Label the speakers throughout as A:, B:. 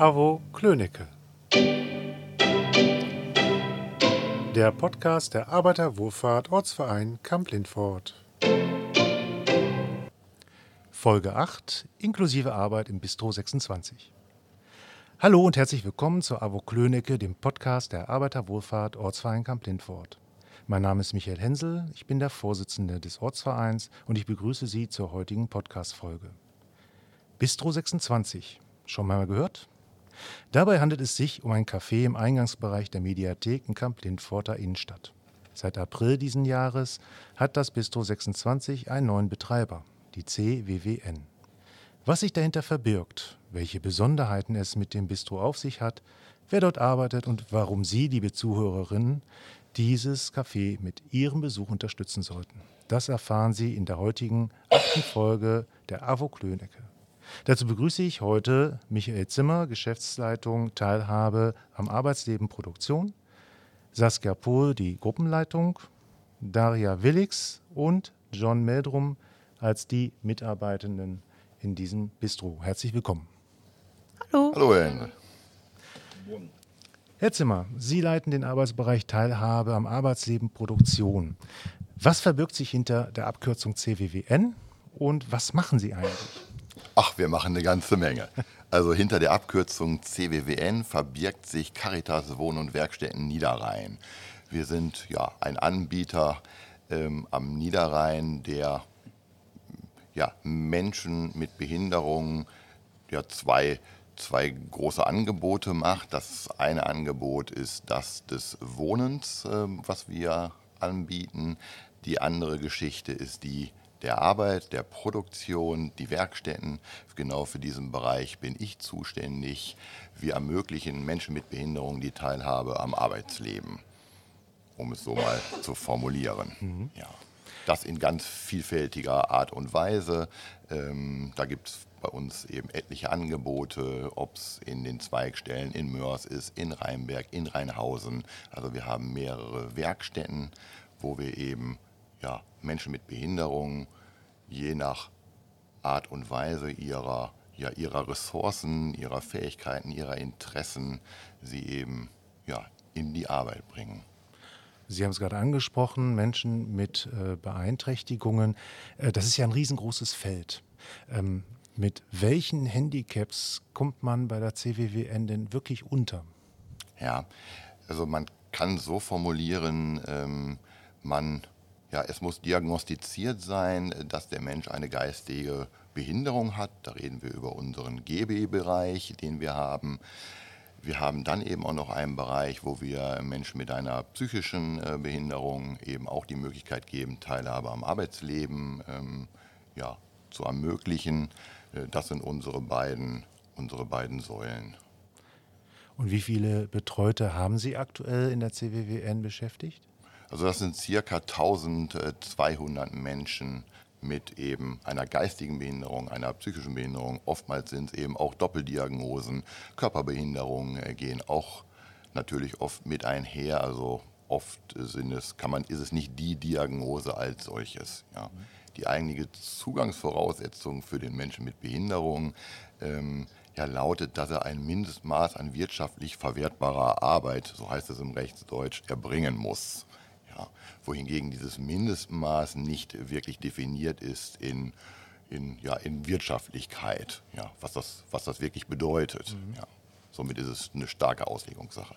A: Avo Klönecke. Der Podcast der Arbeiterwohlfahrt Ortsverein Kamp-Lindfort. Folge 8 inklusive Arbeit im Bistro 26. Hallo und herzlich willkommen zur Avo Klönecke, dem Podcast der Arbeiterwohlfahrt Ortsverein Kamp-Lindfort. Mein Name ist Michael Hensel, ich bin der Vorsitzende des Ortsvereins und ich begrüße Sie zur heutigen Podcast-Folge. Bistro 26. Schon mal gehört? Dabei handelt es sich um ein Café im Eingangsbereich der Mediathek in Kamp-Lindforter Innenstadt. Seit April diesen Jahres hat das Bistro 26 einen neuen Betreiber, die CWWN. Was sich dahinter verbirgt, welche Besonderheiten es mit dem Bistro auf sich hat, wer dort arbeitet und warum Sie, liebe Zuhörerinnen, dieses Café mit Ihrem Besuch unterstützen sollten. Das erfahren Sie in der heutigen achten Folge der AWO Klönecke. Dazu begrüße ich heute Michael Zimmer, Geschäftsleitung Teilhabe am Arbeitsleben Produktion, Saskia Pohl, die Gruppenleitung, Daria Willix und John Meldrum als die Mitarbeitenden in diesem Bistro. Herzlich willkommen.
B: Hallo.
C: Hallo, Herr
A: Herr Zimmer, Sie leiten den Arbeitsbereich Teilhabe am Arbeitsleben Produktion. Was verbirgt sich hinter der Abkürzung CWWN und was machen Sie eigentlich?
C: Ach, wir machen eine ganze Menge. Also hinter der Abkürzung CWWN verbirgt sich Caritas Wohn- und Werkstätten Niederrhein. Wir sind ja ein Anbieter ähm, am Niederrhein, der ja, Menschen mit Behinderungen ja, zwei zwei große Angebote macht. Das eine Angebot ist das des Wohnens, ähm, was wir anbieten. Die andere Geschichte ist die der Arbeit, der Produktion, die Werkstätten. Genau für diesen Bereich bin ich zuständig. Wir ermöglichen Menschen mit Behinderung die Teilhabe am Arbeitsleben, um es so mal zu formulieren. Mhm. Ja. Das in ganz vielfältiger Art und Weise. Ähm, da gibt es bei uns eben etliche Angebote, ob es in den Zweigstellen in Mörs ist, in Rheinberg, in Rheinhausen. Also wir haben mehrere Werkstätten, wo wir eben ja, Menschen mit Behinderungen je nach Art und Weise ihrer, ja, ihrer Ressourcen, ihrer Fähigkeiten, ihrer Interessen sie eben ja, in die Arbeit bringen.
A: Sie haben es gerade angesprochen, Menschen mit äh, Beeinträchtigungen. Äh, das ist ja ein riesengroßes Feld. Ähm, mit welchen Handicaps kommt man bei der CWWN denn wirklich unter?
C: Ja, also man kann so formulieren, ähm, man, ja, es muss diagnostiziert sein, dass der Mensch eine geistige Behinderung hat. Da reden wir über unseren GB-Bereich, den wir haben. Wir haben dann eben auch noch einen Bereich, wo wir Menschen mit einer psychischen äh, Behinderung eben auch die Möglichkeit geben, Teilhabe am Arbeitsleben ähm, ja, zu ermöglichen. Äh, das sind unsere beiden, unsere beiden Säulen.
A: Und wie viele Betreute haben Sie aktuell in der CWWN beschäftigt?
C: Also das sind circa 1200 Menschen mit eben einer geistigen Behinderung, einer psychischen Behinderung. Oftmals sind es eben auch Doppeldiagnosen, Körperbehinderungen äh, gehen auch natürlich oft mit einher. Also oft sind es, kann man, ist es nicht die Diagnose als solches. Ja. Die eigentliche Zugangsvoraussetzung für den Menschen mit Behinderung ähm, ja, lautet, dass er ein Mindestmaß an wirtschaftlich verwertbarer Arbeit, so heißt es im Rechtsdeutsch, erbringen muss. Ja, wohingegen dieses Mindestmaß nicht wirklich definiert ist in, in, ja, in Wirtschaftlichkeit, ja, was, das, was das wirklich bedeutet. Mhm. Ja. Somit ist es eine starke Auslegungssache.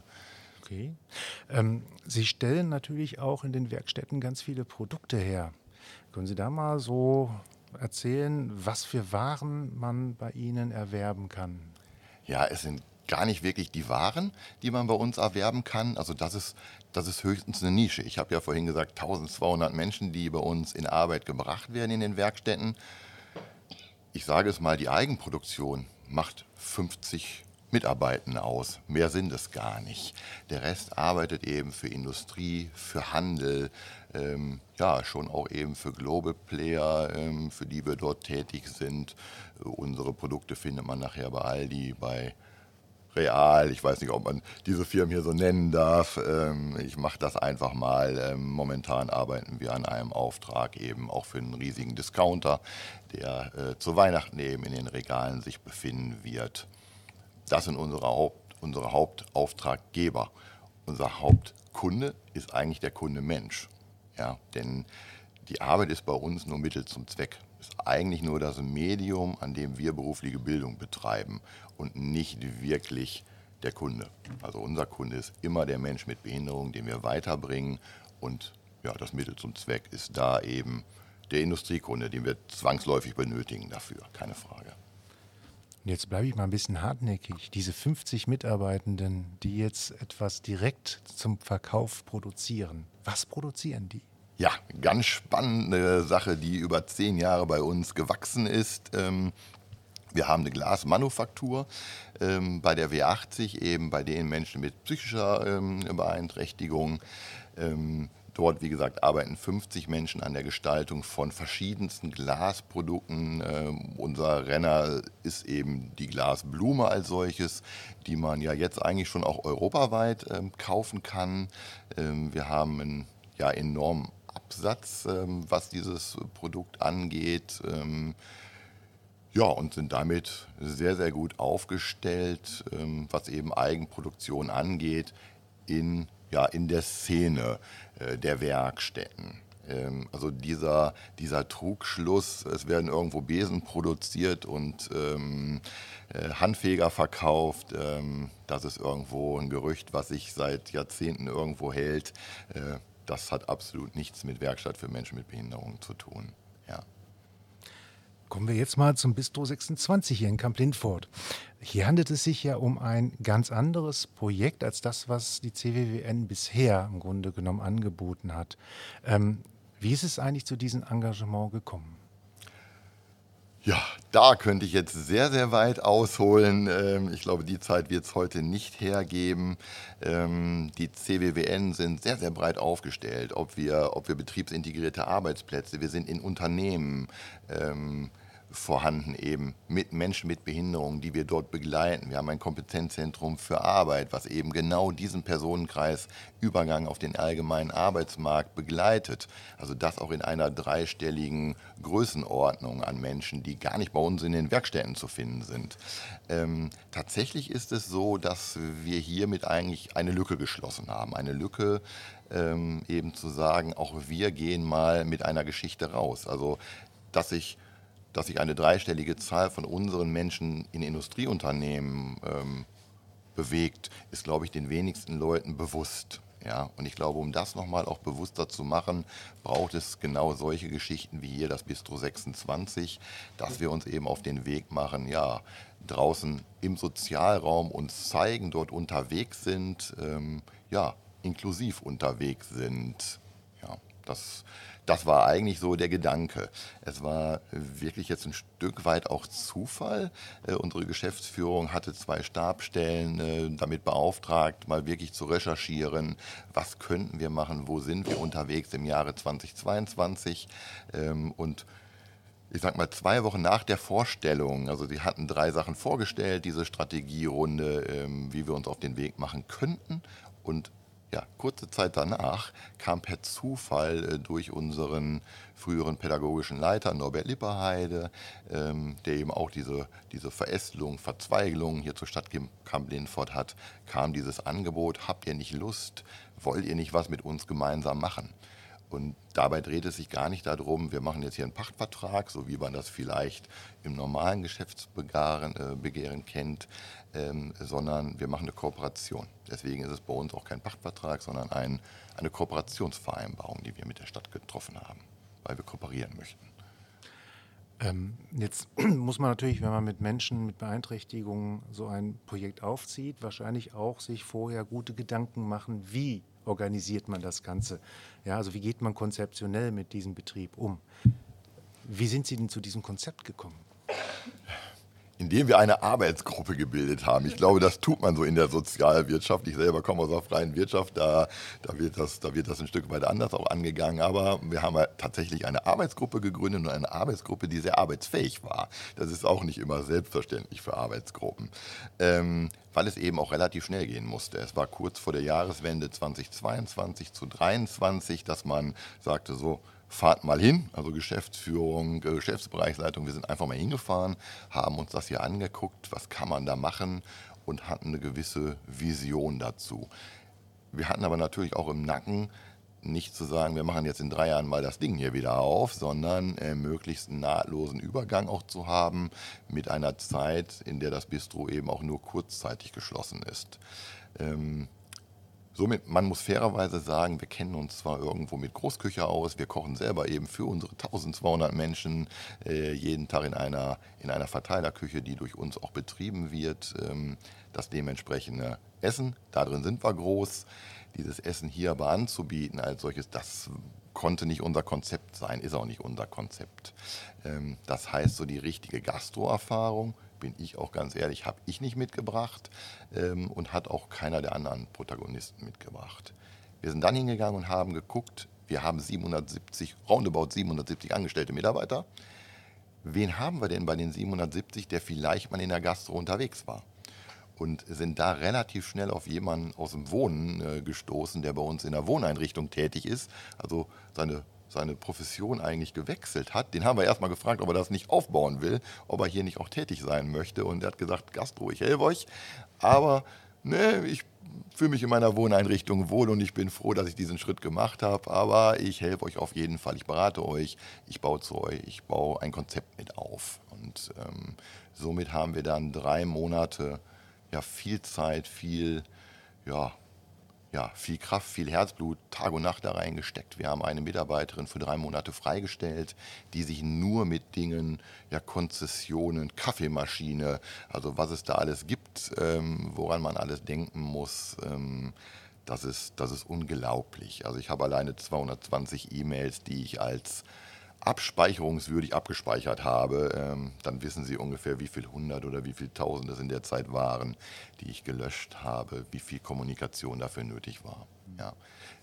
A: Okay. Ähm, Sie stellen natürlich auch in den Werkstätten ganz viele Produkte her. Können Sie da mal so erzählen, was für Waren man bei Ihnen erwerben kann?
C: Ja, es sind gar nicht wirklich die Waren, die man bei uns erwerben kann. Also das ist, das ist höchstens eine Nische. Ich habe ja vorhin gesagt, 1200 Menschen, die bei uns in Arbeit gebracht werden in den Werkstätten. Ich sage es mal, die Eigenproduktion macht 50 Mitarbeitende aus. Mehr sind es gar nicht. Der Rest arbeitet eben für Industrie, für Handel, ähm, ja, schon auch eben für Global Player, ähm, für die wir dort tätig sind. Äh, unsere Produkte findet man nachher bei Aldi, bei Real. Ich weiß nicht, ob man diese Firmen hier so nennen darf. Ähm, ich mache das einfach mal. Ähm, momentan arbeiten wir an einem Auftrag eben auch für einen riesigen Discounter, der äh, zu Weihnachten eben in den Regalen sich befinden wird Das sind unsere, Haupt, unsere Hauptauftraggeber. Unser Hauptkunde ist eigentlich der Kunde Mensch. Ja, denn die Arbeit ist bei uns nur Mittel zum Zweck. Ist eigentlich nur das Medium, an dem wir berufliche Bildung betreiben und nicht wirklich der Kunde. Also unser Kunde ist immer der Mensch mit Behinderung, den wir weiterbringen und ja, das Mittel zum Zweck ist da eben der Industriekunde, den wir zwangsläufig benötigen dafür, keine Frage.
A: Und jetzt bleibe ich mal ein bisschen hartnäckig. Diese 50 Mitarbeitenden, die jetzt etwas direkt zum Verkauf produzieren, was produzieren die?
C: Ja, ganz spannende Sache, die über zehn Jahre bei uns gewachsen ist. Ähm, wir haben eine Glasmanufaktur ähm, bei der W80, eben bei den Menschen mit psychischer ähm, Beeinträchtigung. Dort, wie gesagt, arbeiten 50 Menschen an der Gestaltung von verschiedensten Glasprodukten. Ähm, unser Renner ist eben die Glasblume als solches, die man ja jetzt eigentlich schon auch europaweit ähm, kaufen kann. Ähm, wir haben einen ja, enormen Absatz, ähm, was dieses Produkt angeht. Ähm, ja, und sind damit sehr, sehr gut aufgestellt, ähm, was eben Eigenproduktion angeht, in ja, in der Szene äh, der Werkstätten. Ähm, also dieser, dieser Trugschluss, es werden irgendwo Besen produziert und ähm, äh, Handfeger verkauft, ähm, das ist irgendwo ein Gerücht, was sich seit Jahrzehnten irgendwo hält. Äh, das hat absolut nichts mit Werkstatt für Menschen mit Behinderung zu tun. Ja.
A: Kommen wir jetzt mal zum Bistro 26 hier in Camp Lindfort. Hier handelt es sich ja um ein ganz anderes Projekt als das, was die CWWN bisher im Grunde genommen angeboten hat. Ähm, wie ist es eigentlich zu diesem Engagement gekommen?
C: Ja, da könnte ich jetzt sehr, sehr weit ausholen. Ähm, ich glaube, die Zeit wird es heute nicht hergeben. Ähm, die CWWN sind sehr, sehr breit aufgestellt, ob wir, ob wir betriebsintegrierte Arbeitsplätze, wir sind in Unternehmen ähm, vorhanden eben mit Menschen mit Behinderungen, die wir dort begleiten. Wir haben ein Kompetenzzentrum für Arbeit, was eben genau diesen Personenkreis Übergang auf den allgemeinen Arbeitsmarkt begleitet. Also das auch in einer dreistelligen Größenordnung an Menschen, die gar nicht bei uns in den Werkstätten zu finden sind. Ähm, tatsächlich ist es so, dass wir hiermit eigentlich eine Lücke geschlossen haben. Eine Lücke, ähm, eben zu sagen, auch wir gehen mal mit einer Geschichte raus. Also dass ich dass sich eine dreistellige Zahl von unseren Menschen in Industrieunternehmen ähm, bewegt, ist, glaube ich, den wenigsten Leuten bewusst. Ja, und ich glaube, um das nochmal auch bewusster zu machen, braucht es genau solche Geschichten wie hier das Bistro 26, dass wir uns eben auf den Weg machen, ja, draußen im Sozialraum uns zeigen, dort unterwegs sind, ähm, ja, inklusiv unterwegs sind. Ja, das das war eigentlich so der Gedanke. Es war wirklich jetzt ein Stück weit auch Zufall. Äh, unsere Geschäftsführung hatte zwei Stabstellen äh, damit beauftragt, mal wirklich zu recherchieren, was könnten wir machen, wo sind wir unterwegs im Jahre 2022 ähm, und ich sag mal, zwei Wochen nach der Vorstellung, also sie hatten drei Sachen vorgestellt, diese Strategierunde, ähm, wie wir uns auf den Weg machen könnten. Und ja, kurze Zeit danach kam per Zufall äh, durch unseren früheren pädagogischen Leiter Norbert Lipperheide, ähm, der eben auch diese, diese Verästelung, Verzweigelung hier zur Stadt Kamp Lindfort hat, kam dieses Angebot, habt ihr nicht Lust, wollt ihr nicht was mit uns gemeinsam machen? Und dabei dreht es sich gar nicht darum, wir machen jetzt hier einen Pachtvertrag, so wie man das vielleicht im normalen Geschäftsbegehren äh, kennt, ähm, sondern wir machen eine Kooperation. Deswegen ist es bei uns auch kein Pachtvertrag, sondern ein, eine Kooperationsvereinbarung, die wir mit der Stadt getroffen haben, weil wir kooperieren möchten.
A: Ähm, jetzt muss man natürlich, wenn man mit Menschen mit Beeinträchtigungen so ein Projekt aufzieht, wahrscheinlich auch sich vorher gute Gedanken machen, wie organisiert man das Ganze. Ja, also wie geht man konzeptionell mit diesem Betrieb um? Wie sind Sie denn zu diesem Konzept gekommen?
C: Indem wir eine Arbeitsgruppe gebildet haben. Ich glaube, das tut man so in der Sozialwirtschaft. Ich selber komme aus der freien Wirtschaft, da, da, wird das, da wird das ein Stück weit anders auch angegangen. Aber wir haben tatsächlich eine Arbeitsgruppe gegründet und eine Arbeitsgruppe, die sehr arbeitsfähig war. Das ist auch nicht immer selbstverständlich für Arbeitsgruppen. Ähm, weil es eben auch relativ schnell gehen musste. Es war kurz vor der Jahreswende 2022 zu 2023, dass man sagte so, fahrt mal hin, also Geschäftsführung, äh, Geschäftsbereichsleitung, wir sind einfach mal hingefahren, haben uns das hier angeguckt, was kann man da machen und hatten eine gewisse Vision dazu. Wir hatten aber natürlich auch im Nacken, nicht zu sagen, wir machen jetzt in drei Jahren mal das Ding hier wieder auf, sondern äh, möglichst einen nahtlosen Übergang auch zu haben mit einer Zeit, in der das Bistro eben auch nur kurzzeitig geschlossen ist. Ähm, Somit, man muss fairerweise sagen, wir kennen uns zwar irgendwo mit Großküche aus, wir kochen selber eben für unsere 1200 Menschen äh, jeden Tag in einer, in einer Verteilerküche, die durch uns auch betrieben wird, ähm, das dementsprechende Essen. Darin sind wir groß. Dieses Essen hier aber anzubieten als solches, das konnte nicht unser Konzept sein, ist auch nicht unser Konzept. Ähm, das heißt, so die richtige Gastroerfahrung, bin ich auch ganz ehrlich, habe ich nicht mitgebracht ähm, und hat auch keiner der anderen Protagonisten mitgebracht. Wir sind dann hingegangen und haben geguckt, wir haben 770, roundabout 770 angestellte Mitarbeiter. Wen haben wir denn bei den 770, der vielleicht mal in der Gastro unterwegs war? Und sind da relativ schnell auf jemanden aus dem Wohnen äh, gestoßen, der bei uns in der Wohneinrichtung tätig ist. Also seine seine Profession eigentlich gewechselt hat. Den haben wir erstmal gefragt, ob er das nicht aufbauen will, ob er hier nicht auch tätig sein möchte. Und er hat gesagt, Gastro, ich helfe euch, aber ne, ich fühle mich in meiner Wohneinrichtung wohl und ich bin froh, dass ich diesen Schritt gemacht habe. Aber ich helfe euch auf jeden Fall. Ich berate euch, ich baue zu euch, ich baue ein Konzept mit auf. Und ähm, somit haben wir dann drei Monate ja, viel Zeit, viel ja, ja, viel Kraft, viel Herzblut, Tag und Nacht da reingesteckt. Wir haben eine Mitarbeiterin für drei Monate freigestellt, die sich nur mit Dingen, ja, Konzessionen, Kaffeemaschine, also was es da alles gibt, ähm, woran man alles denken muss, ähm, das, ist, das ist unglaublich. Also ich habe alleine 220 E-Mails, die ich als abspeicherungswürdig abgespeichert habe, ähm, dann wissen Sie ungefähr, wie viel hundert oder wie viel tausend es in der Zeit waren, die ich gelöscht habe, wie viel Kommunikation dafür nötig war. Ja.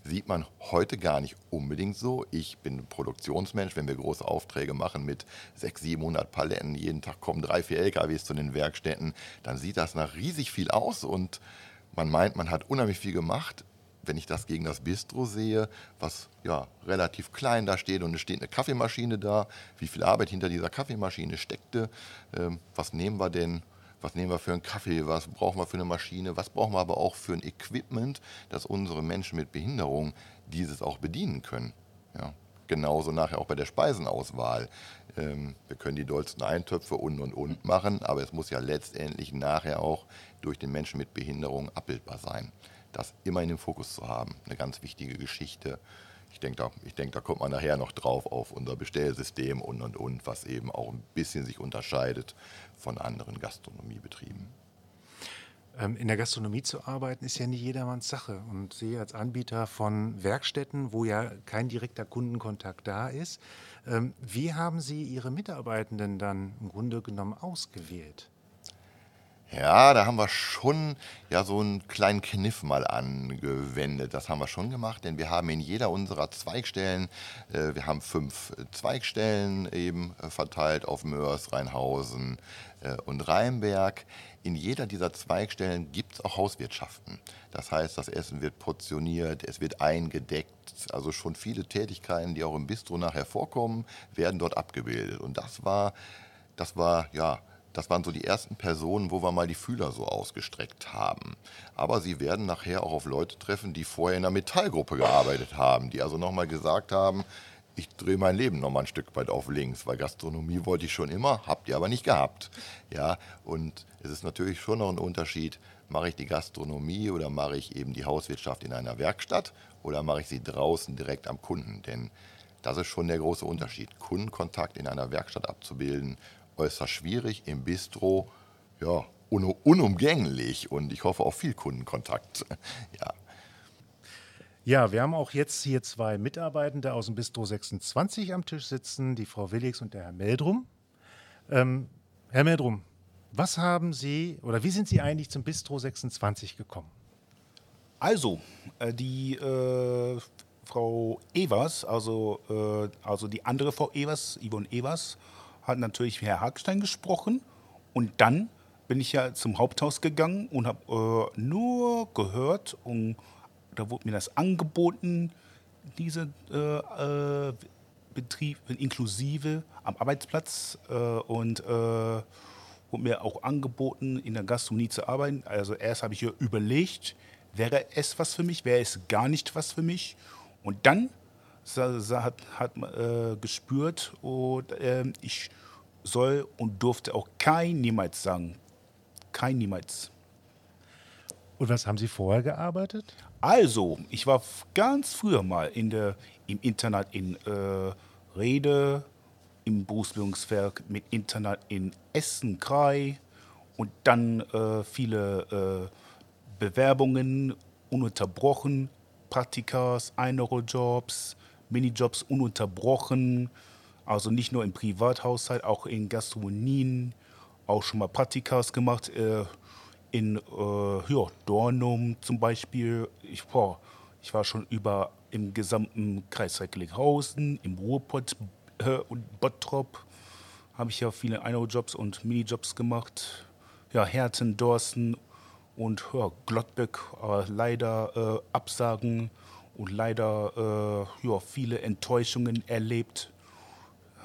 C: Sieht man heute gar nicht unbedingt so. Ich bin Produktionsmensch, wenn wir große Aufträge machen mit 600, 700 Paletten, jeden Tag kommen drei, vier LKWs zu den Werkstätten, dann sieht das nach riesig viel aus und man meint, man hat unheimlich viel gemacht, wenn ich das gegen das Bistro sehe, was ja relativ klein da steht und es steht eine Kaffeemaschine da, wie viel Arbeit hinter dieser Kaffeemaschine steckte, ähm, was nehmen wir denn, was nehmen wir für einen Kaffee, was brauchen wir für eine Maschine, was brauchen wir aber auch für ein Equipment, dass unsere Menschen mit Behinderung dieses auch bedienen können. Ja. Genauso nachher auch bei der Speisenauswahl. Ähm, wir können die dollsten Eintöpfe und und und machen, aber es muss ja letztendlich nachher auch durch den Menschen mit Behinderung abbildbar sein das immer in den Fokus zu haben. Eine ganz wichtige Geschichte. Ich denke, da, denk, da kommt man nachher noch drauf auf unser Bestellsystem und und und, was eben auch ein bisschen sich unterscheidet von anderen Gastronomiebetrieben.
A: Ähm, in der Gastronomie zu arbeiten ist ja nicht jedermanns Sache. Und Sie als Anbieter von Werkstätten, wo ja kein direkter Kundenkontakt da ist, ähm, wie haben Sie Ihre Mitarbeitenden dann im Grunde genommen ausgewählt?
C: Ja, da haben wir schon ja so einen kleinen Kniff mal angewendet. Das haben wir schon gemacht, denn wir haben in jeder unserer Zweigstellen, äh, wir haben fünf Zweigstellen eben äh, verteilt auf Mörs, Rheinhausen äh, und Rheinberg. In jeder dieser Zweigstellen gibt es auch Hauswirtschaften. Das heißt, das Essen wird portioniert, es wird eingedeckt. Also schon viele Tätigkeiten, die auch im Bistro nachher vorkommen, werden dort abgebildet. Und das war, das war ja das waren so die ersten Personen, wo wir mal die Fühler so ausgestreckt haben. Aber sie werden nachher auch auf Leute treffen, die vorher in einer Metallgruppe gearbeitet haben, die also nochmal gesagt haben, ich drehe mein Leben nochmal ein Stück weit auf links, weil Gastronomie wollte ich schon immer, habt ihr aber nicht gehabt. Ja, und es ist natürlich schon noch ein Unterschied, mache ich die Gastronomie oder mache ich eben die Hauswirtschaft in einer Werkstatt oder mache ich sie draußen direkt am Kunden, denn das ist schon der große Unterschied. Kundenkontakt in einer Werkstatt abzubilden äußerst schwierig, im Bistro ja, un unumgänglich und ich hoffe auf viel Kundenkontakt. ja.
A: Ja, wir haben auch jetzt hier zwei Mitarbeitende aus dem Bistro 26 am Tisch sitzen, die Frau Willix und der Herr Meldrum. Ähm, Herr Meldrum, was haben Sie oder wie sind Sie eigentlich zum Bistro 26 gekommen?
B: Also, äh, die äh, Frau Evers, also, äh, also die andere Frau Evers, Yvonne Evers, hat natürlich Herr Hagstein gesprochen und dann bin ich ja zum Haupthaus gegangen und habe äh, nur gehört und da wurde mir das angeboten, diese äh, äh, Betrieb inklusive am Arbeitsplatz äh, und äh, wurde mir auch angeboten, in der Gastronomie zu arbeiten. Also erst habe ich hier überlegt, wäre es was für mich, wäre es gar nicht was für mich. Und dann hat, hat äh, gespürt, und, äh, ich soll und durfte auch kein niemals sagen. Kein niemals.
A: Und was haben Sie vorher gearbeitet?
B: Also, ich war ganz früher mal in der, im Internat in äh, Rede, im Berufsbildungswerk mit Internat in Essen, Krai und dann äh, viele äh, Bewerbungen ununterbrochen, Praktikas, Einero-Jobs, Minijobs ununterbrochen. Also nicht nur im Privathaushalt, auch in Gastronomien, auch schon mal Praktikas gemacht. Äh, in äh, ja, Dornum zum Beispiel. Ich, boah, ich war schon über im gesamten Kreis Recklinghausen, im Ruhrpott äh, und Bottrop habe ich ja viele Einero-Jobs und Minijobs gemacht. Ja, Herten, Dorsten und ja, Glottbeck, aber leider äh, Absagen und leider äh, ja, viele Enttäuschungen erlebt.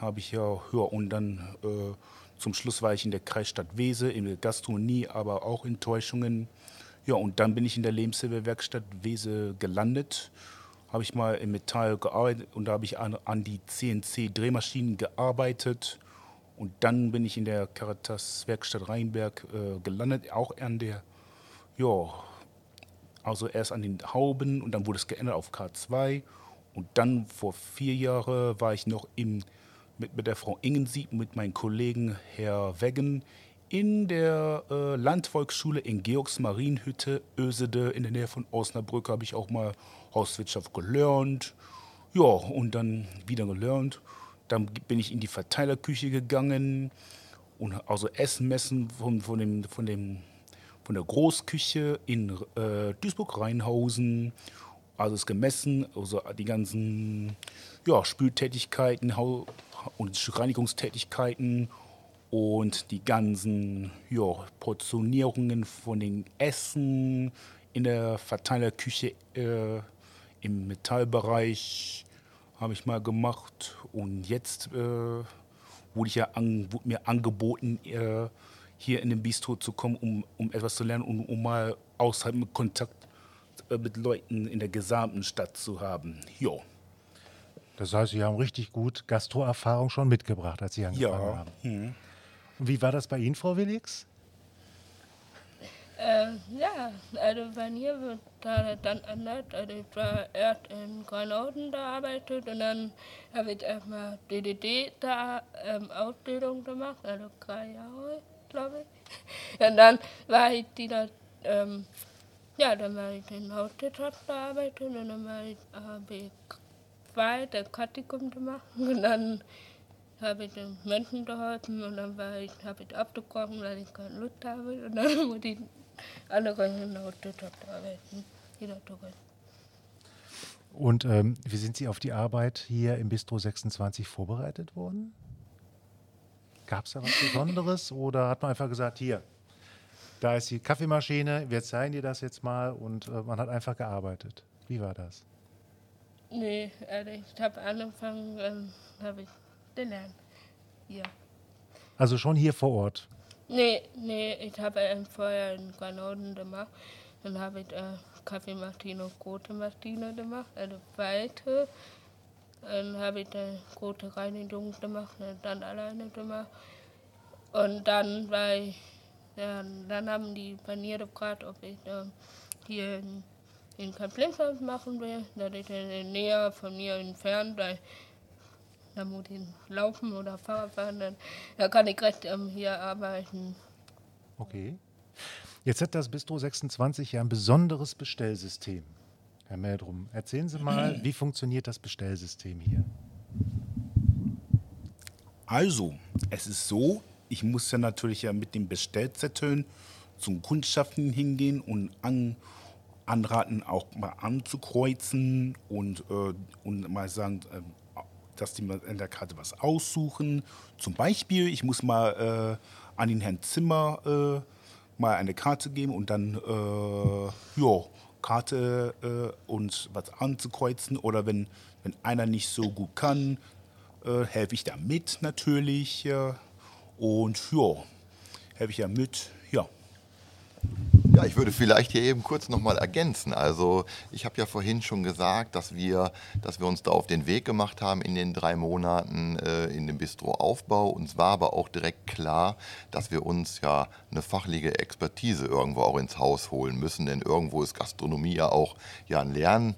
B: Habe ich ja, ja und dann äh, zum Schluss war ich in der Kreisstadt Wese, in der Gastronomie, aber auch Enttäuschungen. Ja, und dann bin ich in der Lebenshilfewerkstatt Wese gelandet. Habe ich mal im Metall gearbeitet und da habe ich an, an die CNC-Drehmaschinen gearbeitet. Und dann bin ich in der Caritas Werkstatt Rheinberg äh, gelandet, auch an der ja, also erst an den Hauben und dann wurde es geändert auf K2. Und dann vor vier Jahren war ich noch im, mit, mit der Frau Ingensieb, mit meinem Kollegen Herr Weggen in der äh, Landvolksschule in Georgsmarienhütte, Ösede, in der Nähe von Osnabrück, habe ich auch mal Hauswirtschaft gelernt. Ja, und dann wieder gelernt. Dann bin ich in die Verteilerküche gegangen und also Essen messen von, von dem, von dem von der Großküche in äh, Duisburg-Rheinhausen. Also ist gemessen, also die ganzen ja, Spültätigkeiten und Reinigungstätigkeiten und die ganzen ja, Portionierungen von den Essen in der Verteilerküche äh, im Metallbereich habe ich mal gemacht und jetzt äh, wurde, ich ja an, wurde mir angeboten, äh, hier in den Bistro zu kommen, um, um etwas zu lernen und um, um mal außerhalb Kontakt äh, mit Leuten in der gesamten Stadt zu haben. Jo.
A: Das heißt, Sie haben richtig gut Gastroerfahrung schon mitgebracht, als Sie angefangen ja. haben. Hm. Und wie war das bei Ihnen, Frau Willix?
D: Äh, ja, also bei mir wird da dann anders. Also ich war erst in Granauden da arbeitet und dann habe ich erstmal DDD da ähm, Ausbildung gemacht, also drei Jahre glaube ich. Und dann war ich die da, ähm, ja, dann war ich in Hauswirtschaft gearbeitet und dann war ich, habe ich zwei der Praktikum gemacht und dann habe ich den Menschen geholfen und dann war ich, habe ich abgebrochen, weil ich keine Lust habe und dann muss ich andere in der Hauswirtschaft arbeiten, wieder zurück.
A: Und ähm, wie sind Sie auf die Arbeit hier im Bistro 26 vorbereitet worden? Gab es da was Besonderes oder hat man einfach gesagt, hier, da ist die Kaffeemaschine, wir zeigen dir das jetzt mal und äh, man hat einfach gearbeitet. Wie war das?
D: Nee, also ich habe angefangen, ähm, habe ich gelernt. Ja.
A: Also schon hier vor Ort?
D: Nee, nee, ich habe ähm, vorher in Granauden gemacht. Dann habe ich äh, Kaffeemaschine und Grote Maschine gemacht, also weite. Dann habe ich eine gute Reinigung gemacht, dann alleine gemacht. Und dann ich, ja, dann haben die bei mir gefragt, ob ich äh, hier in, in Kamplinfeld machen will, dass ich in näher von mir entfernt, weil da muss ich laufen oder Fahrrad fahren, dann, dann kann ich recht ähm, hier arbeiten.
A: Okay. Jetzt hat das Bistro 26 ja ein besonderes Bestellsystem. Herr Meldrum, erzählen Sie mal, wie funktioniert das Bestellsystem hier?
B: Also, es ist so, ich muss ja natürlich ja mit den Bestellzetteln zum Kundschaften hingehen und an, anraten, auch mal anzukreuzen und, äh, und mal sagen, äh, dass die mal in der Karte was aussuchen. Zum Beispiel, ich muss mal äh, an den Herrn Zimmer äh, mal eine Karte geben und dann, äh, ja, Karte äh, und was anzukreuzen. Oder wenn, wenn einer nicht so gut kann, äh, helfe ich da mit natürlich. Und ja, helfe ich ja mit. Ja.
C: Ja, ich würde vielleicht hier eben kurz nochmal ergänzen. Also ich habe ja vorhin schon gesagt, dass wir, dass wir uns da auf den Weg gemacht haben in den drei Monaten äh, in dem Bistro-Aufbau. Uns war aber auch direkt klar, dass wir uns ja eine fachliche Expertise irgendwo auch ins Haus holen müssen. Denn irgendwo ist Gastronomie ja auch ja ein Lernen,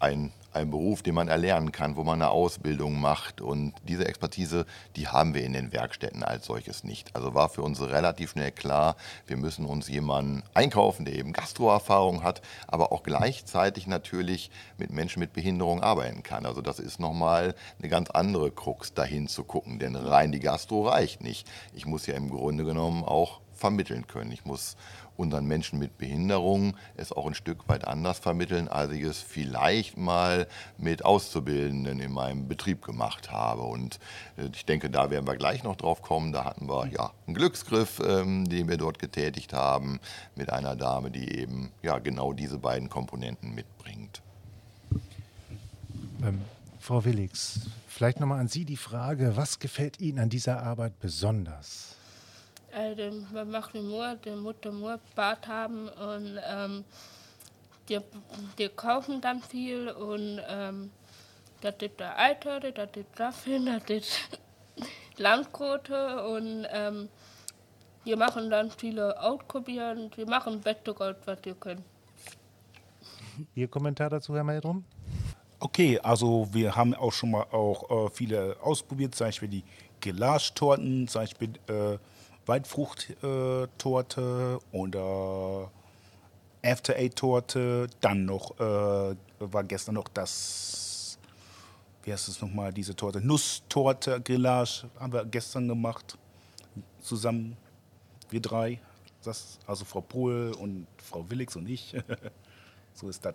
C: ein ein Beruf, den man erlernen kann, wo man eine Ausbildung macht. Und diese Expertise, die haben wir in den Werkstätten als solches nicht. Also war für uns relativ schnell klar, wir müssen uns jemanden einkaufen, der eben Gastroerfahrung hat, aber auch gleichzeitig natürlich mit Menschen mit Behinderung arbeiten kann. Also das ist nochmal eine ganz andere Krux, dahin zu gucken. Denn rein die Gastro reicht nicht. Ich muss ja im Grunde genommen auch vermitteln können. Ich muss unseren Menschen mit Behinderungen es auch ein Stück weit anders vermitteln, als ich es vielleicht mal mit Auszubildenden in meinem Betrieb gemacht habe. Und äh, ich denke, da werden wir gleich noch drauf kommen. Da hatten wir ja einen Glücksgriff, ähm, den wir dort getätigt haben, mit einer Dame, die eben ja genau diese beiden Komponenten mitbringt.
A: Ähm, Frau Willix, vielleicht nochmal an Sie die Frage, was gefällt Ihnen an dieser Arbeit besonders?
D: Also, wir machen nur die Mutter nur Bad haben und ähm, die, die kaufen dann viel und ähm, das ist der Eiter, das ist Raffin, das ist Landquote und ähm, die machen dann viele Ausprobieren, die machen beste Gold, was die können.
A: Ihr Kommentar dazu, Herr Meldrum?
B: Okay, also wir haben auch schon mal auch äh, viele ausprobiert, zum Beispiel die Gelaschtorten, zum Beispiel äh, Waldfruchttorte oder After Eight Torte. Dann noch äh, war gestern noch das, wie heißt es nochmal, diese Torte, Nusstorte, Grillage haben wir gestern gemacht. Zusammen, wir drei. Das, also Frau Pohl und Frau Willix und ich. so ist das.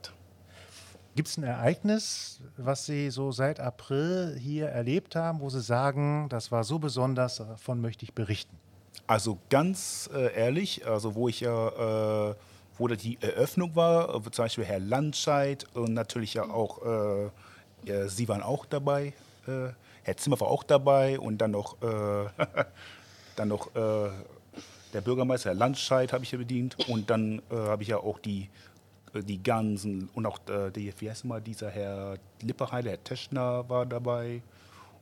A: Gibt es ein Ereignis, was Sie so seit April hier erlebt haben, wo Sie sagen, das war so besonders, davon möchte ich berichten?
B: Also ganz äh, ehrlich, also wo ich ja, äh, wo die Eröffnung war, äh, zum Beispiel Herr Landscheid und natürlich ja auch, äh, Sie waren auch dabei, äh, Herr Zimmer war auch dabei und dann noch, äh, dann noch der Bürgermeister, Herr Landscheid, habe ich ja bedient und dann habe ich ja auch die, die ganzen und auch die, wie heißt mal, dieser Herr Lipperheide, Herr Teschner war dabei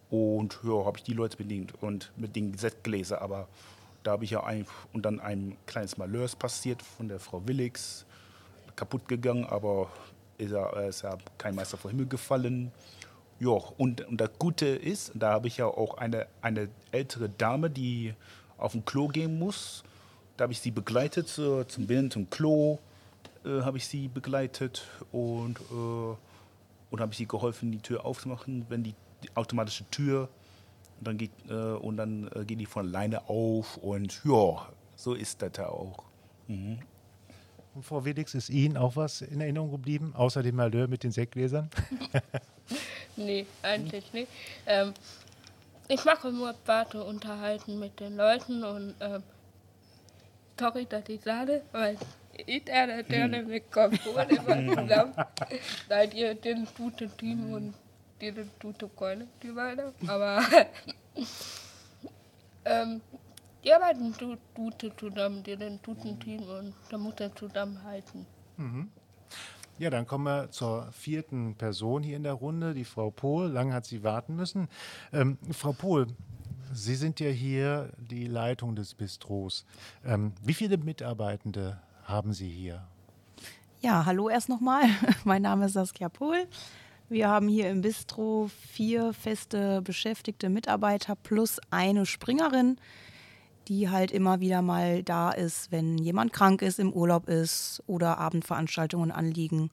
B: und ja, habe ich die Leute bedient und mit den Gesetzgläser, aber da habe ich ja ein, und dann ein kleines Malheurs passiert von der Frau Willix, kaputt gegangen, aber ist ja, ist ja kein Meister vor Himmel gefallen. Ja, und, und das Gute ist, da habe ich ja auch eine, eine ältere Dame, die auf ein Klo gehen muss. Da habe ich sie begleitet äh, zum Binnen, zum Klo, äh, habe ich sie begleitet und, äh, und habe ich sie geholfen, die Tür aufzumachen, wenn die, die automatische Tür und dann geht, äh, und dann äh, gehen die von alleine auf und ja, so ist das auch. Mhm.
A: Und Frau Wedix, ist Ihnen auch was in Erinnerung geblieben, außer dem Malheur mit den Sektgläsern?
D: nee, eigentlich nicht. Ähm, ich mache nur Warte unterhalten mit den Leuten und ähm, sorry, dass ich sage, weil ich der, der hm. mitkommt, immer zusammen. Seid ihr den guten Team und gute die weiter. Aber ähm, die arbeiten gute zusammen, die den guten Team und da muss er zusammenhalten.
A: Mhm. Ja, dann kommen wir zur vierten Person hier in der Runde, die Frau Pohl. Lange hat sie warten müssen. Ähm, Frau Pohl, Sie sind ja hier die Leitung des Bistros. Ähm, wie viele Mitarbeitende haben Sie hier?
E: Ja, hallo erst nochmal. mein Name ist Saskia Pohl. Wir haben hier im Bistro vier feste beschäftigte Mitarbeiter plus eine Springerin, die halt immer wieder mal da ist, wenn jemand krank ist, im Urlaub ist oder Abendveranstaltungen anliegen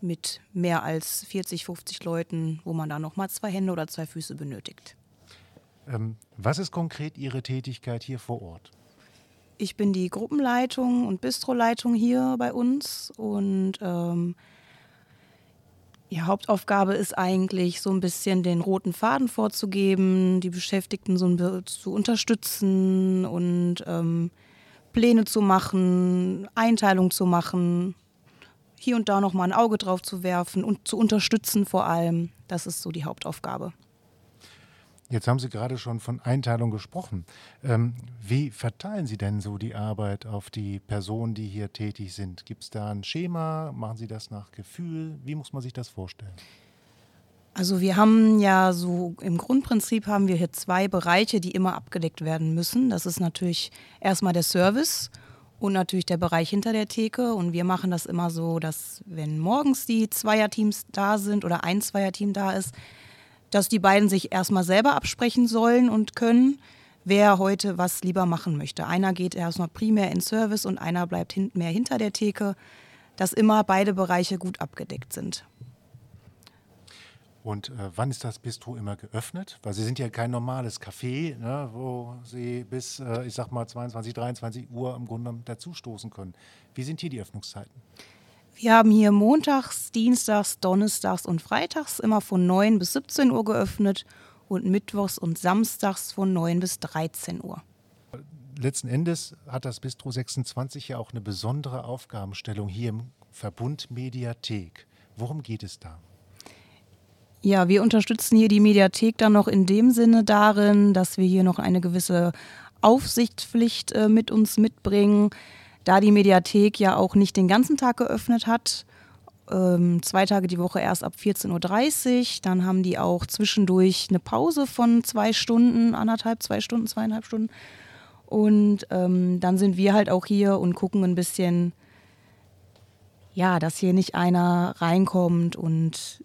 E: mit mehr als 40, 50 Leuten, wo man da noch mal zwei Hände oder zwei Füße benötigt.
A: Ähm, was ist konkret Ihre Tätigkeit hier vor Ort?
E: Ich bin die Gruppenleitung und Bistroleitung hier bei uns und ähm, die Hauptaufgabe ist eigentlich so ein bisschen den roten Faden vorzugeben, die Beschäftigten so ein zu unterstützen und ähm, Pläne zu machen, Einteilung zu machen, hier und da noch mal ein Auge drauf zu werfen und zu unterstützen vor allem. Das ist so die Hauptaufgabe.
A: Jetzt haben Sie gerade schon von Einteilung gesprochen. Ähm, wie verteilen Sie denn so die Arbeit auf die Personen, die hier tätig sind? Gibt es da ein Schema? Machen Sie das nach Gefühl? Wie muss man sich das vorstellen?
E: Also wir haben ja so im Grundprinzip haben wir hier zwei Bereiche, die immer abgedeckt werden müssen. Das ist natürlich erstmal der Service und natürlich der Bereich hinter der Theke. Und wir machen das immer so, dass wenn morgens die Zweierteams da sind oder ein Zweierteam da ist, dass die beiden sich erstmal selber absprechen sollen und können, wer heute was lieber machen möchte. Einer geht erstmal primär in Service und einer bleibt hin mehr hinter der Theke, dass immer beide Bereiche gut abgedeckt sind.
A: Und äh, wann ist das Bistro immer geöffnet? Weil Sie sind ja kein normales Café, ne, wo Sie bis, äh, ich sag mal, 22, 23 Uhr im Grunde dazustoßen können. Wie sind hier die Öffnungszeiten?
E: Wir haben hier montags, dienstags, donnerstags und freitags immer von 9 bis 17 Uhr geöffnet und mittwochs und samstags von 9 bis 13 Uhr.
A: Letzten Endes hat das Bistro 26 ja auch eine besondere Aufgabenstellung hier im Verbund Mediathek. Worum geht es da?
E: Ja, wir unterstützen hier die Mediathek dann noch in dem Sinne darin, dass wir hier noch eine gewisse Aufsichtspflicht äh, mit uns mitbringen da die Mediathek ja auch nicht den ganzen Tag geöffnet hat, ähm, zwei Tage die Woche erst ab 14.30 Uhr, dann haben die auch zwischendurch eine Pause von zwei Stunden, anderthalb, zwei Stunden, zweieinhalb Stunden. Und ähm, dann sind wir halt auch hier und gucken ein bisschen, ja, dass hier nicht einer reinkommt und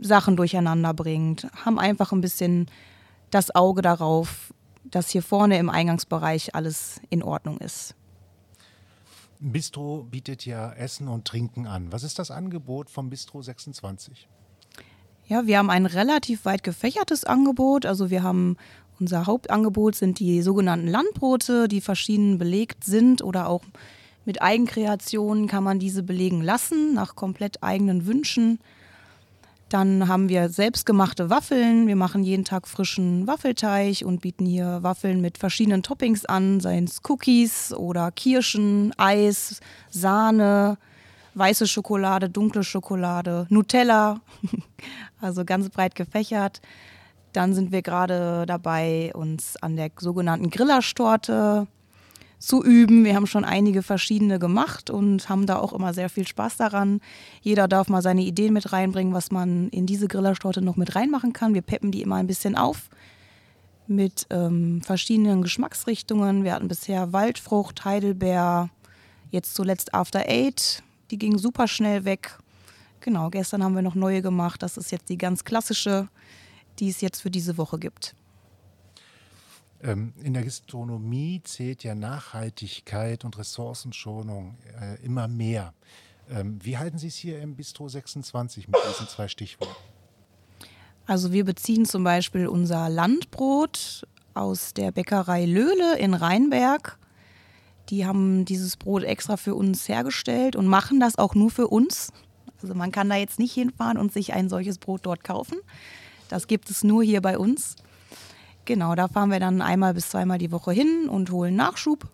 E: Sachen durcheinander bringt. Haben einfach ein bisschen das Auge darauf, dass hier vorne im Eingangsbereich alles in Ordnung ist.
A: Bistro bietet ja Essen und Trinken an. Was ist das Angebot vom Bistro 26?
E: Ja, wir haben ein relativ weit gefächertes Angebot. Also wir haben unser Hauptangebot sind die sogenannten Landbrote, die verschieden belegt sind oder auch mit Eigenkreationen kann man diese belegen lassen, nach komplett eigenen Wünschen. Dann haben wir selbstgemachte Waffeln. Wir machen jeden Tag frischen Waffelteig und bieten hier Waffeln mit verschiedenen Toppings an, seien es Cookies oder Kirschen, Eis, Sahne, weiße Schokolade, dunkle Schokolade, Nutella. Also ganz breit gefächert. Dann sind wir gerade dabei, uns an der sogenannten Grillerschtorte zu üben. Wir haben schon einige verschiedene gemacht und haben da auch immer sehr viel Spaß daran. Jeder darf mal seine Ideen mit reinbringen, was man in diese Grillertorte noch mit reinmachen kann. Wir peppen die immer ein bisschen auf mit ähm, verschiedenen Geschmacksrichtungen. Wir hatten bisher Waldfrucht, Heidelbeer, jetzt zuletzt After Eight. Die ging super schnell weg. Genau, gestern haben wir noch neue gemacht. Das ist jetzt die ganz klassische, die es jetzt für diese Woche gibt.
A: Ähm, in der Gastronomie zählt ja Nachhaltigkeit und Ressourcenschonung äh, immer mehr. Ähm, wie halten Sie es hier im Bistro 26 mit diesen zwei Stichworten?
E: Also wir beziehen zum Beispiel unser Landbrot aus der Bäckerei Löhle in Rheinberg. Die haben dieses Brot extra für uns hergestellt und machen das auch nur für uns. Also man kann da jetzt nicht hinfahren und sich ein solches Brot dort kaufen. Das gibt es nur hier bei uns. Genau, da fahren wir dann einmal bis zweimal die Woche hin und holen Nachschub.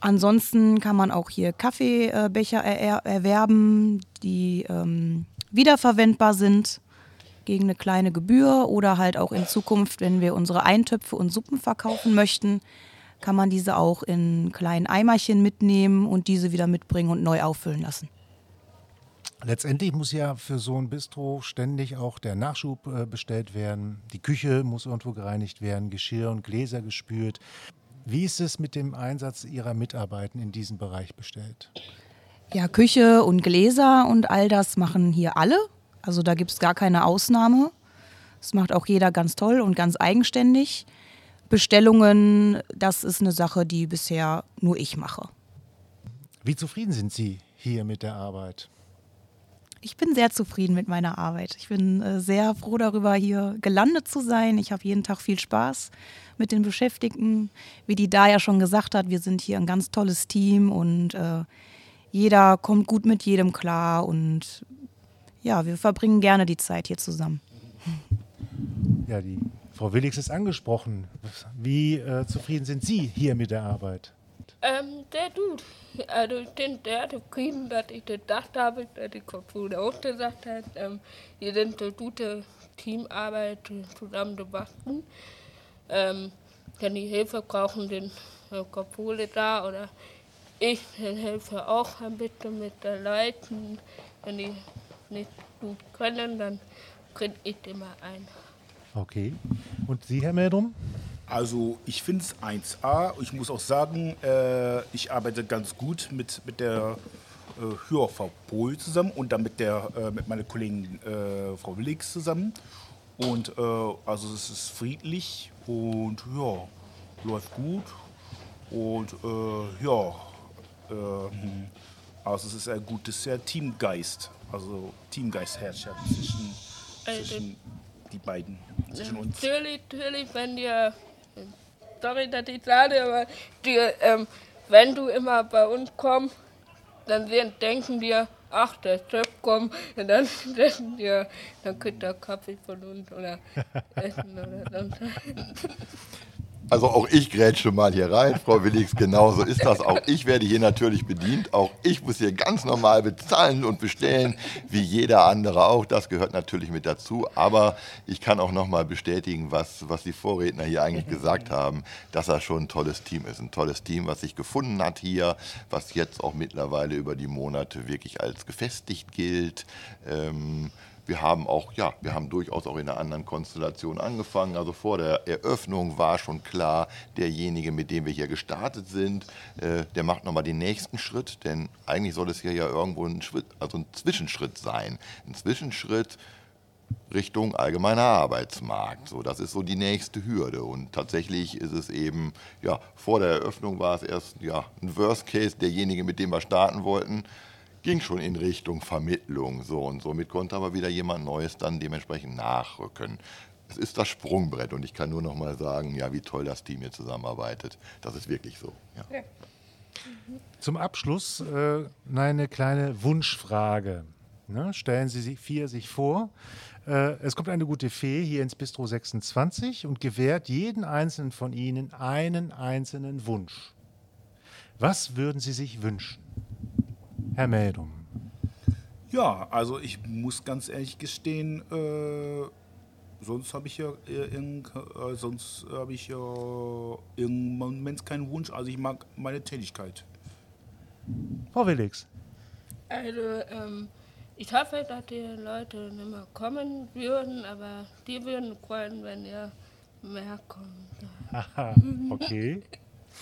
E: Ansonsten kann man auch hier Kaffeebecher er erwerben, die ähm, wiederverwendbar sind gegen eine kleine Gebühr oder halt auch in Zukunft, wenn wir unsere Eintöpfe und Suppen verkaufen möchten, kann man diese auch in kleinen Eimerchen mitnehmen und diese wieder mitbringen und neu auffüllen lassen.
A: Letztendlich muss ja für so ein Bistro ständig auch der Nachschub äh, bestellt werden. Die Küche muss irgendwo gereinigt werden, Geschirr und Gläser gespült. Wie ist es mit dem Einsatz Ihrer Mitarbeiter in diesem Bereich bestellt?
E: Ja, Küche und Gläser und all das machen hier alle. Also da gibt es gar keine Ausnahme. Das macht auch jeder ganz toll und ganz eigenständig. Bestellungen, das ist eine Sache, die bisher nur ich mache.
A: Wie zufrieden sind Sie hier mit der Arbeit?
E: Ich bin sehr zufrieden mit meiner Arbeit. Ich bin äh, sehr froh darüber, hier gelandet zu sein. Ich habe jeden Tag viel Spaß mit den Beschäftigten. Wie die Daya schon gesagt hat, wir sind hier ein ganz tolles Team und äh, jeder kommt gut mit jedem klar und ja, wir verbringen gerne die Zeit hier zusammen.
A: Ja, die Frau Willix ist angesprochen. Wie äh, zufrieden sind Sie hier mit der Arbeit?
D: Ähm, der tut. Also ich bin sehr zufrieden, dass ich gedacht habe, dass die Kommission auch gesagt hat, ähm, wir sind eine gute Teamarbeit zusammen zu basteln. Ähm, wenn die Hilfe brauchen, den äh, Kopole da oder ich helfe auch ein bisschen mit der Leiten. Wenn die nicht gut können, dann kriege ich immer ein.
A: Okay. Und Sie, Herr Meldrum?
B: Also ich finde es 1A. Ich muss auch sagen, äh, ich arbeite ganz gut mit, mit der äh, Hörfrau Pohl zusammen und dann mit, der, äh, mit meiner Kollegin äh, Frau Willix zusammen. Und äh, also es ist friedlich und ja, läuft gut. Und äh, ja, ähm, also es ist ein gutes ja, Teamgeist. Also Teamgeist herrscht zwischen, zwischen die beiden, zwischen uns.
D: Natürlich, natürlich, wenn dir, sorry, dass ich sage, aber dir, ähm, wenn du immer bei uns kommst, dann denken wir, ach, der Chef kommt, und dann denken wir, dann kriegt er Kaffee von uns oder Essen oder sonst.
C: Also auch ich grätsche mal hier rein, Frau Willigs, genauso ist das. Auch ich werde hier natürlich bedient. Auch ich muss hier ganz normal bezahlen und bestellen, wie jeder andere auch. Das gehört natürlich mit dazu. Aber ich kann auch nochmal bestätigen, was, was die Vorredner hier eigentlich gesagt haben, dass das schon ein tolles Team ist. Ein tolles Team, was sich gefunden hat hier, was jetzt auch mittlerweile über die Monate wirklich als gefestigt gilt. Ähm, wir haben auch, ja, wir haben durchaus auch in einer anderen Konstellation angefangen. Also vor der Eröffnung war schon klar, derjenige, mit dem wir hier gestartet sind, äh, der macht nochmal den nächsten Schritt, denn eigentlich soll es hier ja irgendwo ein, also ein Zwischenschritt sein. Ein Zwischenschritt Richtung allgemeiner Arbeitsmarkt. So, das ist so die nächste Hürde. Und tatsächlich ist es eben, ja, vor der Eröffnung war es erst ja, ein Worst Case, derjenige, mit dem wir starten wollten ging schon in Richtung Vermittlung. So und somit konnte aber wieder jemand Neues dann dementsprechend nachrücken. Es ist das Sprungbrett und ich kann nur noch mal sagen, ja, wie toll das Team hier zusammenarbeitet. Das ist wirklich so. Ja.
A: Zum Abschluss äh, eine kleine Wunschfrage. Ne? Stellen Sie sich vier sich vor. Äh, es kommt eine gute Fee hier ins Bistro 26 und gewährt jeden einzelnen von Ihnen einen einzelnen Wunsch. Was würden Sie sich wünschen? Herr Meldum.
B: Ja, also ich muss ganz ehrlich gestehen, äh, sonst habe ich ja in, äh, sonst habe ich ja im Moment keinen Wunsch. Also ich mag meine Tätigkeit.
A: Frau Willix.
D: Also ähm, ich hoffe, dass die Leute nicht mehr kommen würden, aber die würden freuen, wenn ihr mehr kommt.
A: Aha, okay.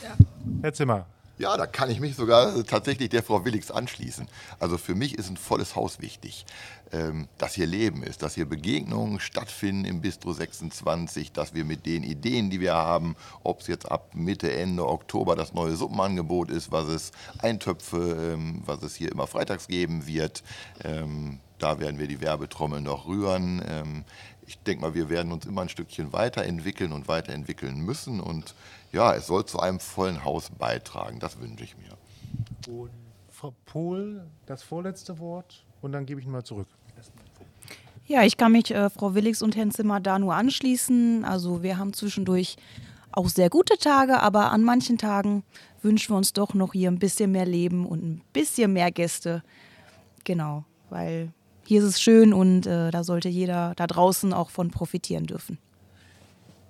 D: Ja.
A: Herr Zimmer.
C: Ja, da kann ich mich sogar tatsächlich der Frau Willix anschließen. Also für mich ist ein volles Haus wichtig, ähm, dass hier Leben ist, dass hier Begegnungen stattfinden im Bistro 26, dass wir mit den Ideen, die wir haben, ob es jetzt ab Mitte, Ende Oktober das neue Suppenangebot ist, was es Eintöpfe, ähm, was es hier immer freitags geben wird, ähm, da werden wir die Werbetrommel noch rühren. ich denke mal, wir werden uns immer ein Stückchen weiterentwickeln und weiterentwickeln müssen und ja, es soll zu einem vollen Haus beitragen. Das wünsche ich mir.
A: Und Frau Pohl, das vorletzte Wort und dann gebe ich ihn mal zurück.
E: Ja, ich kann mich äh, Frau Willigs und Herrn Zimmer da nur anschließen. Also wir haben zwischendurch auch sehr gute Tage, aber an manchen Tagen wünschen wir uns doch noch hier ein bisschen mehr Leben und ein bisschen mehr Gäste. Genau, weil hier ist es schön und äh, da sollte jeder da draußen auch von profitieren dürfen.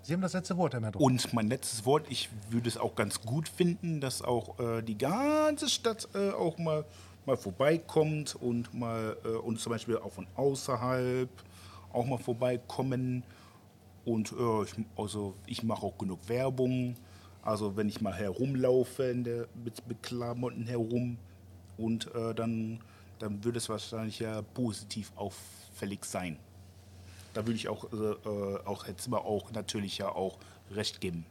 A: Sie haben das letzte Wort, Herr Merdruck.
B: Und mein letztes Wort, ich würde es auch ganz gut finden, dass auch äh, die ganze Stadt äh, auch mal, mal vorbeikommt und mal äh, und zum Beispiel auch von außerhalb auch mal vorbeikommen. Und äh, ich, also ich mache auch genug Werbung. Also wenn ich mal herumlaufe in der, mit, mit Klamotten herum und äh, dann, dann würde es wahrscheinlich ja positiv auffällig sein da würde ich auch, äh, äh, auch Herr Zimmer auch natürlich ja auch recht geben.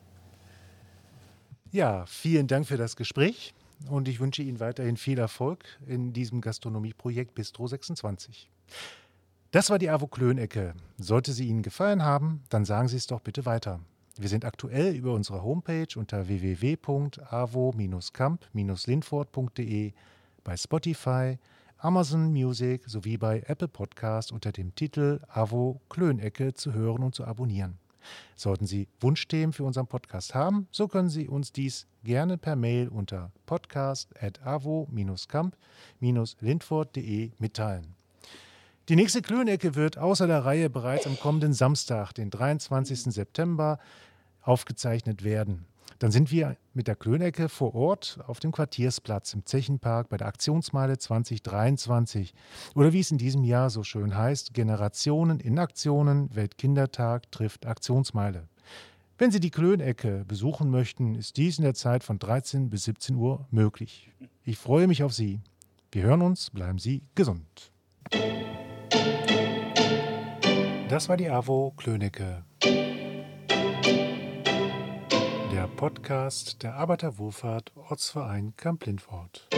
A: Ja, vielen Dank für das Gespräch und ich wünsche Ihnen weiterhin viel Erfolg in diesem Gastronomieprojekt Bistro 26. Das war die AWO Klönecke. Sollte sie Ihnen gefallen haben, dann sagen Sie es doch bitte weiter. Wir sind aktuell über unsere Homepage unter www.avo-camp-lindfort.de bei Spotify, Amazon Music sowie bei Apple Podcast unter dem Titel AWO Klönecke zu hören und zu abonnieren. Sollten Sie Wunschthemen für unseren Podcast haben, so können Sie uns dies gerne per Mail unter podcast.avo-camp-lindfort.de mitteilen. Die nächste Klönecke wird außer der Reihe bereits am kommenden Samstag, den 23. September, aufgezeichnet werden. Dann sind wir mit der Klönecke vor Ort auf dem Quartiersplatz im Zechenpark bei der Aktionsmeile 2023. Oder wie es in diesem Jahr so schön heißt, Generationen in Aktionen, Weltkindertag trifft Aktionsmeile. Wenn Sie die Klönecke besuchen möchten, ist dies in der Zeit von 13 bis 17 Uhr möglich. Ich freue mich auf Sie. Wir hören uns, bleiben Sie gesund. Das war die AWO Klönecke. Der Podcast der Arbeiterwohlfahrt Ortsverein Kamp-Lindfort.